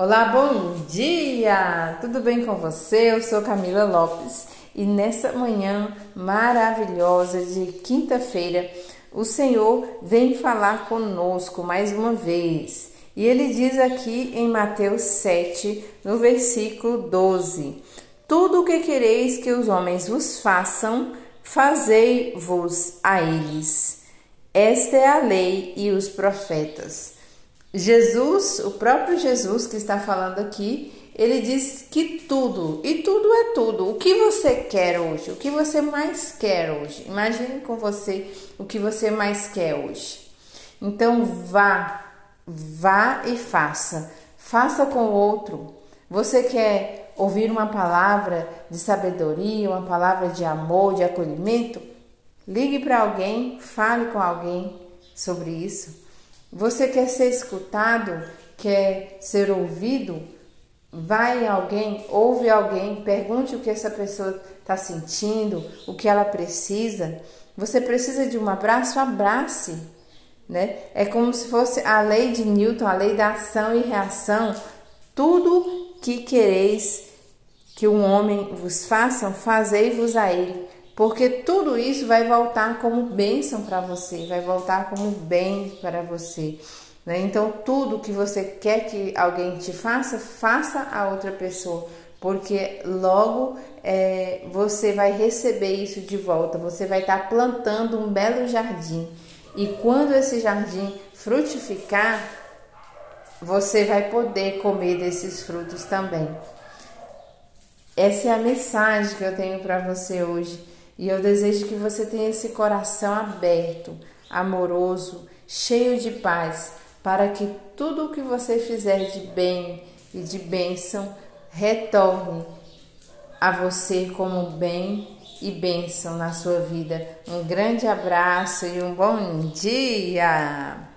Olá, bom dia! Tudo bem com você? Eu sou Camila Lopes e nessa manhã maravilhosa de quinta-feira, o Senhor vem falar conosco mais uma vez. E ele diz aqui em Mateus 7, no versículo 12: Tudo o que quereis que os homens vos façam, fazei-vos a eles. Esta é a lei e os profetas. Jesus, o próprio Jesus que está falando aqui, ele diz que tudo, e tudo é tudo. O que você quer hoje? O que você mais quer hoje? Imagine com você o que você mais quer hoje. Então vá, vá e faça. Faça com o outro. Você quer ouvir uma palavra de sabedoria, uma palavra de amor, de acolhimento? Ligue para alguém, fale com alguém sobre isso. Você quer ser escutado? Quer ser ouvido? Vai alguém, ouve alguém, pergunte o que essa pessoa está sentindo, o que ela precisa. Você precisa de um abraço? Abrace. Né? É como se fosse a lei de Newton, a lei da ação e reação. Tudo que quereis que um homem vos faça, fazei-vos a ele porque tudo isso vai voltar como bênção para você, vai voltar como bem para você. Né? Então, tudo que você quer que alguém te faça, faça a outra pessoa, porque logo é, você vai receber isso de volta, você vai estar tá plantando um belo jardim. E quando esse jardim frutificar, você vai poder comer desses frutos também. Essa é a mensagem que eu tenho para você hoje e eu desejo que você tenha esse coração aberto, amoroso, cheio de paz, para que tudo o que você fizer de bem e de bênção retorne a você como bem e bênção na sua vida. Um grande abraço e um bom dia!